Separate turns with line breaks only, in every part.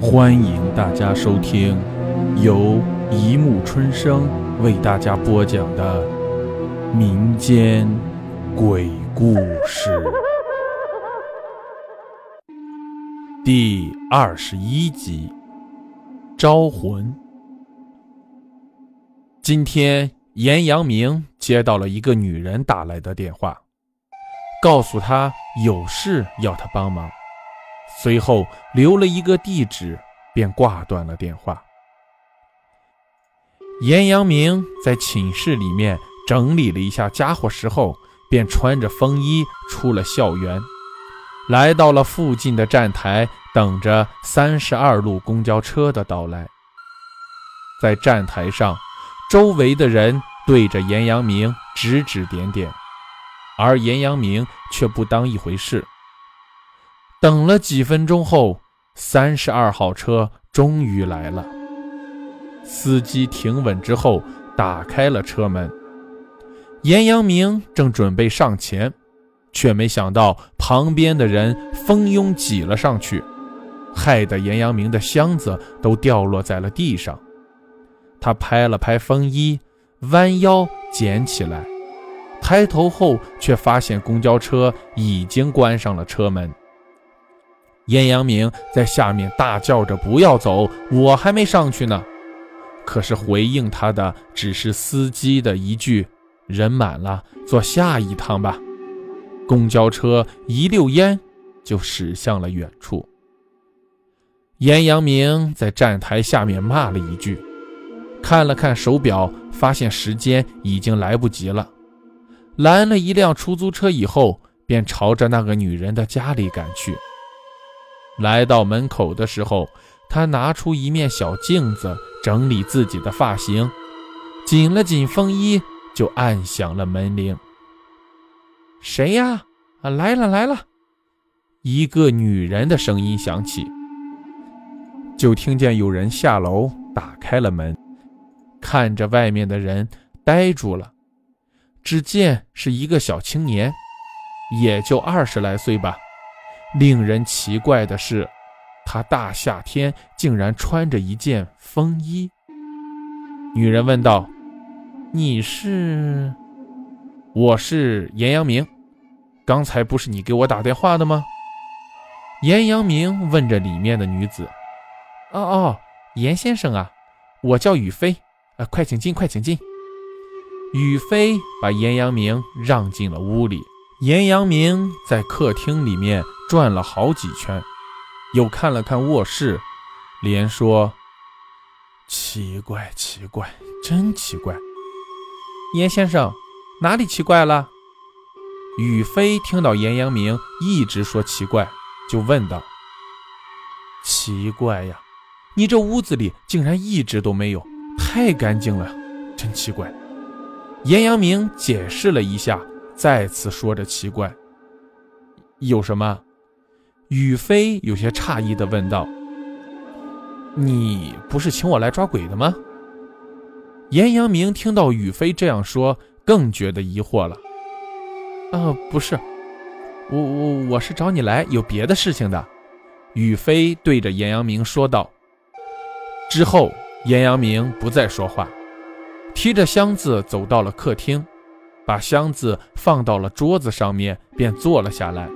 欢迎大家收听由一木春生为大家播讲的民间鬼故事第二十一集《招魂》。今天，严阳明接到了一个女人打来的电话，告诉他有事要他帮忙。随后留了一个地址，便挂断了电话。严阳明在寝室里面整理了一下家伙时候，便穿着风衣出了校园，来到了附近的站台，等着三十二路公交车的到来。在站台上，周围的人对着严阳明指指点点，而严阳明却不当一回事。等了几分钟后，三十二号车终于来了。司机停稳之后，打开了车门。严阳明正准备上前，却没想到旁边的人蜂拥挤了上去，害得严阳明的箱子都掉落在了地上。他拍了拍风衣，弯腰捡起来，抬头后却发现公交车已经关上了车门。严阳明在下面大叫着：“不要走，我还没上去呢。”可是回应他的只是司机的一句：“人满了，坐下一趟吧。”公交车一溜烟就驶向了远处。严阳明在站台下面骂了一句，看了看手表，发现时间已经来不及了，拦了一辆出租车以后，便朝着那个女人的家里赶去。来到门口的时候，他拿出一面小镜子，整理自己的发型，紧了紧风衣，就按响了门铃。谁呀？啊，来了来了！一个女人的声音响起，就听见有人下楼打开了门，看着外面的人呆住了。只见是一个小青年，也就二十来岁吧。令人奇怪的是，他大夏天竟然穿着一件风衣。女人问道：“你是？”“我是严阳明，刚才不是你给我打电话的吗？”严阳明问着里面的女子：“哦哦，严先生啊，我叫雨飞，啊，快请进，快请进。”雨飞把严阳明让进了屋里。严阳明在客厅里面。转了好几圈，又看了看卧室，连说：“奇怪，奇怪，真奇怪。”严先生，哪里奇怪了？宇飞听到严阳明一直说奇怪，就问道：“奇怪呀，你这屋子里竟然一直都没有，太干净了，真奇怪。”严阳明解释了一下，再次说着奇怪：“有什么？”宇飞有些诧异地问道：“你不是请我来抓鬼的吗？”严阳明听到宇飞这样说，更觉得疑惑了。“啊，不是，我我我是找你来有别的事情的。”宇飞对着严阳明说道。之后，严阳明不再说话，提着箱子走到了客厅，把箱子放到了桌子上面，便坐了下来。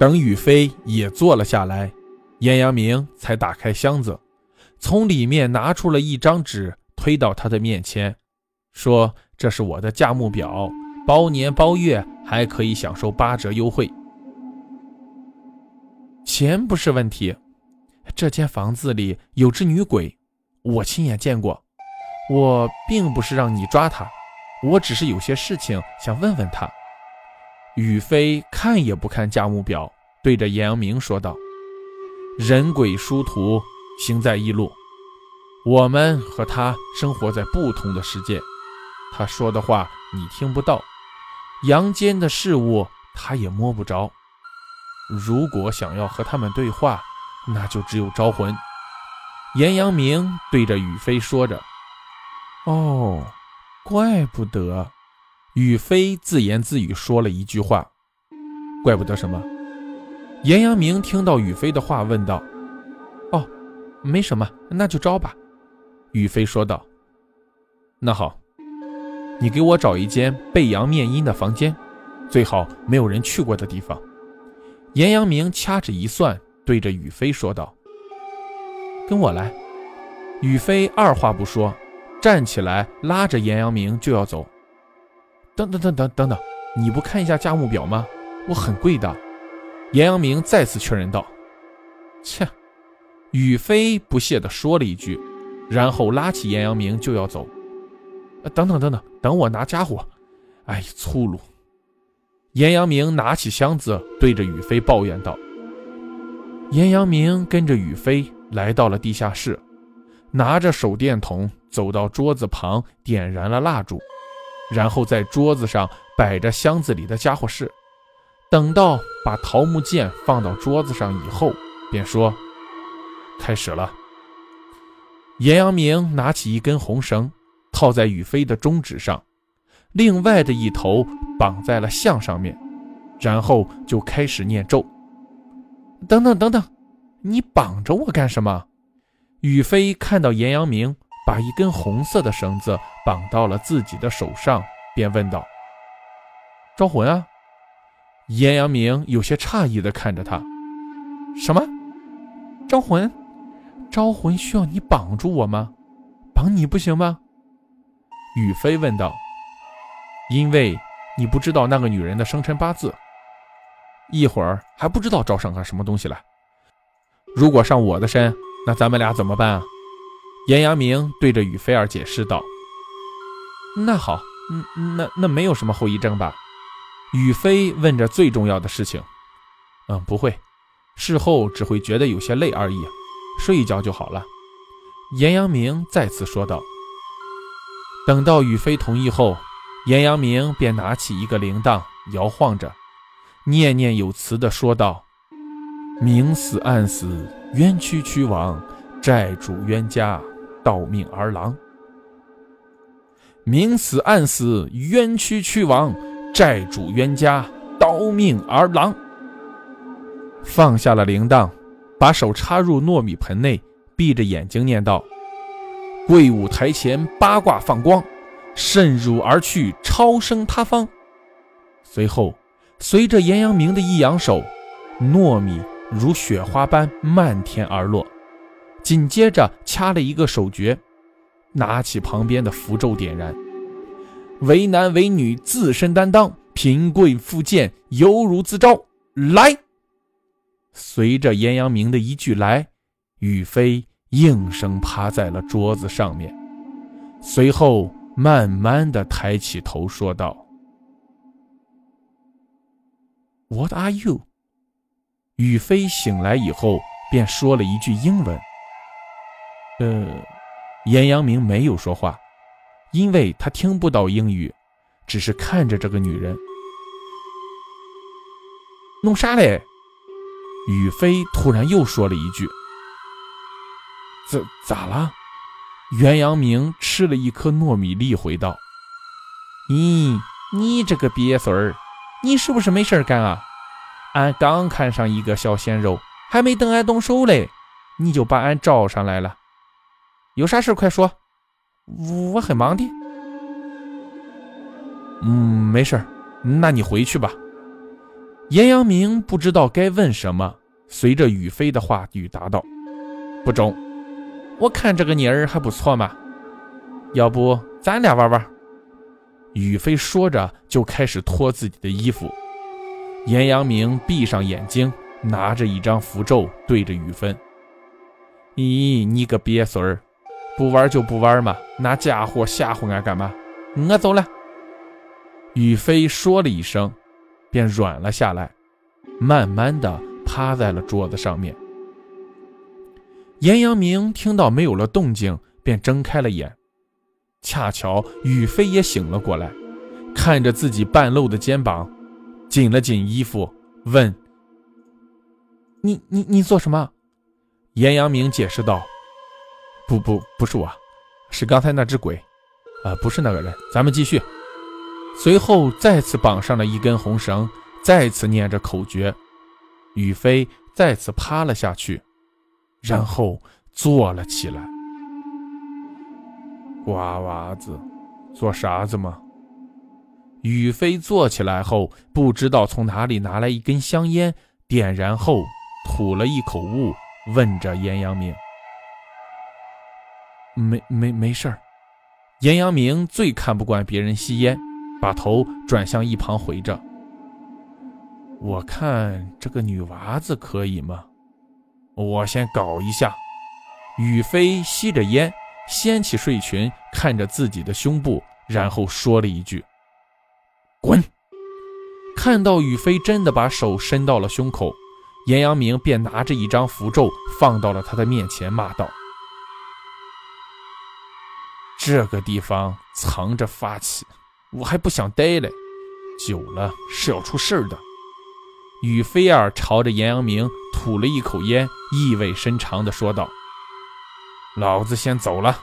等雨飞也坐了下来，严阳明才打开箱子，从里面拿出了一张纸，推到他的面前，说：“这是我的价目表，包年包月还可以享受八折优惠。钱不是问题，这间房子里有只女鬼，我亲眼见过。我并不是让你抓她，我只是有些事情想问问她。”宇飞看也不看价目表，对着严阳明说道：“人鬼殊途，行在一路。我们和他生活在不同的世界，他说的话你听不到，阳间的事物他也摸不着。如果想要和他们对话，那就只有招魂。”严阳明对着宇飞说着：“哦，怪不得。”宇飞自言自语说了一句话：“怪不得什么。”严阳明听到宇飞的话，问道：“哦，没什么，那就招吧。”宇飞说道。“那好，你给我找一间背阳面阴的房间，最好没有人去过的地方。”严阳明掐指一算，对着宇飞说道：“跟我来。”宇飞二话不说，站起来拉着严阳明就要走。等等等等等等，你不看一下价目表吗？我很贵的。严阳明再次确认道。切，宇飞不屑地说了一句，然后拉起严阳明就要走。等等等等，等我拿家伙。哎，粗鲁。严阳明拿起箱子，对着宇飞抱怨道。严阳明跟着宇飞来到了地下室。拿着手电筒走到桌子旁，点燃了蜡烛，然后在桌子上摆着箱子里的家伙事。等到把桃木剑放到桌子上以后，便说：“开始了。”严阳明拿起一根红绳，套在宇飞的中指上，另外的一头绑在了象上面，然后就开始念咒。等等等等，你绑着我干什么？宇飞看到严阳明把一根红色的绳子绑到了自己的手上，便问道：“招魂啊？”严阳明有些诧异地看着他：“什么？招魂？招魂需要你绑住我吗？绑你不行吗？”宇飞问道：“因为你不知道那个女人的生辰八字，一会儿还不知道招上个什么东西来。如果上我的身……”那咱们俩怎么办啊？严阳明对着宇飞儿解释道：“那好，嗯，那那没有什么后遗症吧？”宇飞问着最重要的事情。“嗯，不会，事后只会觉得有些累而已，睡一觉就好了。”严阳明再次说道。等到宇飞同意后，严阳明便拿起一个铃铛，摇晃着，念念有词地说道：“明死暗死。”冤屈屈亡，债主冤家，盗命儿郎。明死暗死，冤屈屈亡，债主冤家，刀命儿郎。放下了铃铛，把手插入糯米盆内，闭着眼睛念道：“贵舞台前八卦放光，渗入而去，超生他方。”随后，随着严阳明的一扬手，糯米。如雪花般漫天而落，紧接着掐了一个手诀，拿起旁边的符咒点燃。为男为女自身担当，贫贵富贱犹如自招。来，随着严阳明的一句来，宇飞应声趴在了桌子上面，随后慢慢的抬起头说道：“What are you？” 宇飞醒来以后，便说了一句英文。呃，严阳明没有说话，因为他听不到英语，只是看着这个女人。弄啥嘞？宇飞突然又说了一句：“咋咋了？”袁阳明吃了一颗糯米粒，回道：“咦，你这个瘪孙儿，你是不是没事干啊？”俺刚看上一个小鲜肉，还没等俺动手嘞，你就把俺招上来了。有啥事快说，我很忙的。嗯，没事那你回去吧。严阳明不知道该问什么，随着宇飞的话语答道：“不中，我看这个妮儿还不错嘛，要不咱俩玩玩？”宇飞说着就开始脱自己的衣服。严阳明闭上眼睛，拿着一张符咒对着雨芬：“咦，你个瘪孙儿，不玩就不玩嘛，拿家伙吓唬俺干嘛？我走了。”雨飞说了一声，便软了下来，慢慢的趴在了桌子上面。严阳明听到没有了动静，便睁开了眼，恰巧雨飞也醒了过来，看着自己半露的肩膀。紧了紧衣服，问：“你你你做什么？”严阳明解释道：“不不不是我，是刚才那只鬼，啊，不是那个人。咱们继续。”随后再次绑上了一根红绳，再次念着口诀，宇飞再次趴了下去，然后坐了起来。瓜娃子，做啥子嘛？宇飞坐起来后，不知道从哪里拿来一根香烟，点燃后吐了一口雾，问着严阳明：“没没没事儿。”严阳明最看不惯别人吸烟，把头转向一旁回着：“我看这个女娃子可以吗？我先搞一下。”宇飞吸着烟，掀起睡裙，看着自己的胸部，然后说了一句。滚！看到宇飞真的把手伸到了胸口，严阳明便拿着一张符咒放到了他的面前，骂道：“这个地方藏着法器，我还不想待嘞，久了是要出事儿的。”宇飞儿朝着严阳明吐了一口烟，意味深长地说道：“老子先走了。”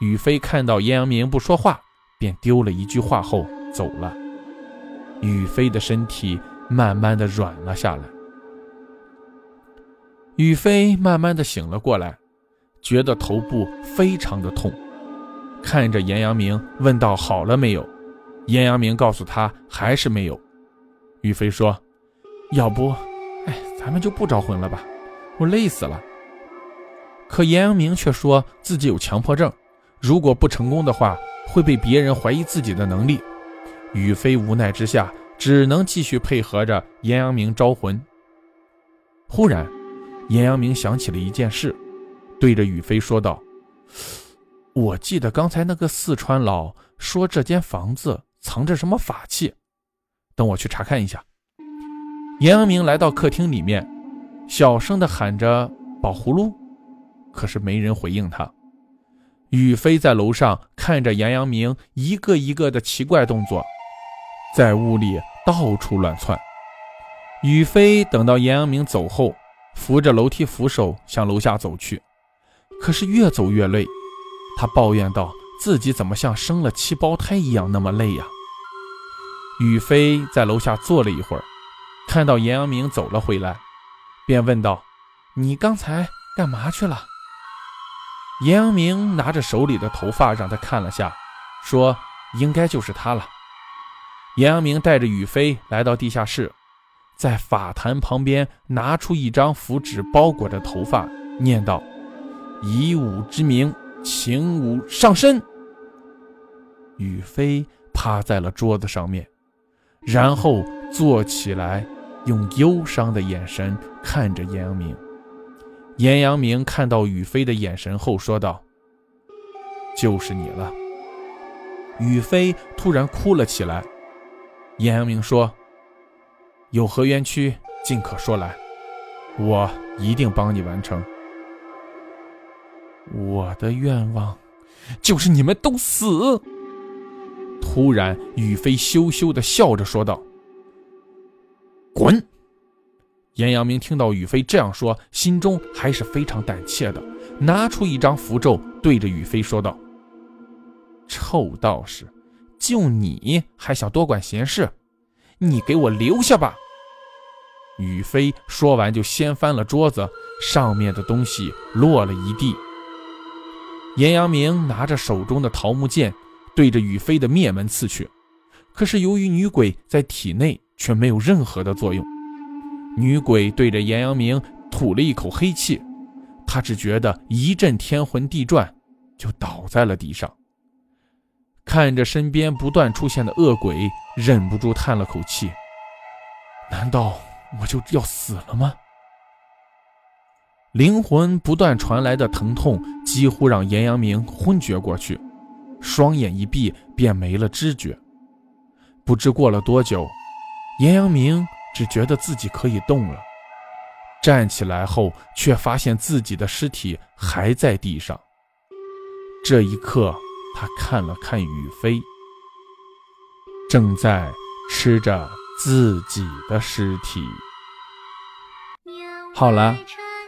宇飞看到严阳明不说话，便丢了一句话后。走了，宇飞的身体慢慢的软了下来。宇飞慢慢的醒了过来，觉得头部非常的痛，看着严阳明问道：“好了没有？”严阳明告诉他：“还是没有。”宇飞说：“要不，哎，咱们就不招魂了吧，我累死了。”可严阳明却说自己有强迫症，如果不成功的话，会被别人怀疑自己的能力。宇飞无奈之下，只能继续配合着严阳明招魂。忽然，严阳明想起了一件事，对着宇飞说道：“我记得刚才那个四川佬说这间房子藏着什么法器，等我去查看一下。”严阳明来到客厅里面，小声的喊着“宝葫芦”，可是没人回应他。宇飞在楼上看着严阳明一个一个的奇怪动作。在屋里到处乱窜。宇飞等到严阳明走后，扶着楼梯扶手向楼下走去，可是越走越累。他抱怨道：“自己怎么像生了七胞胎一样那么累呀？”宇飞在楼下坐了一会儿，看到严阳明走了回来，便问道：“你刚才干嘛去了？”严阳明拿着手里的头发让他看了下，说：“应该就是他了。”严阳明带着宇飞来到地下室，在法坛旁边拿出一张符纸包裹着头发，念道：“以武之名，请武上身。”宇飞趴在了桌子上面，然后坐起来，用忧伤的眼神看着严阳明。严阳明看到宇飞的眼神后说道：“就是你了。”宇飞突然哭了起来。严阳明说：“有何冤屈，尽可说来，我一定帮你完成。我的愿望，就是你们都死。”突然，宇飞羞羞的笑着说道：“滚！”严阳明听到宇飞这样说，心中还是非常胆怯的，拿出一张符咒，对着宇飞说道：“臭道士！”就你还想多管闲事？你给我留下吧！宇飞说完就掀翻了桌子，上面的东西落了一地。严阳明拿着手中的桃木剑，对着宇飞的面门刺去。可是由于女鬼在体内，却没有任何的作用。女鬼对着严阳明吐了一口黑气，他只觉得一阵天昏地转，就倒在了地上。看着身边不断出现的恶鬼，忍不住叹了口气：“难道我就要死了吗？”灵魂不断传来的疼痛几乎让严阳明昏厥过去，双眼一闭便没了知觉。不知过了多久，严阳明只觉得自己可以动了，站起来后却发现自己的尸体还在地上。这一刻。他看了看宇飞，正在吃着自己的尸体。好了，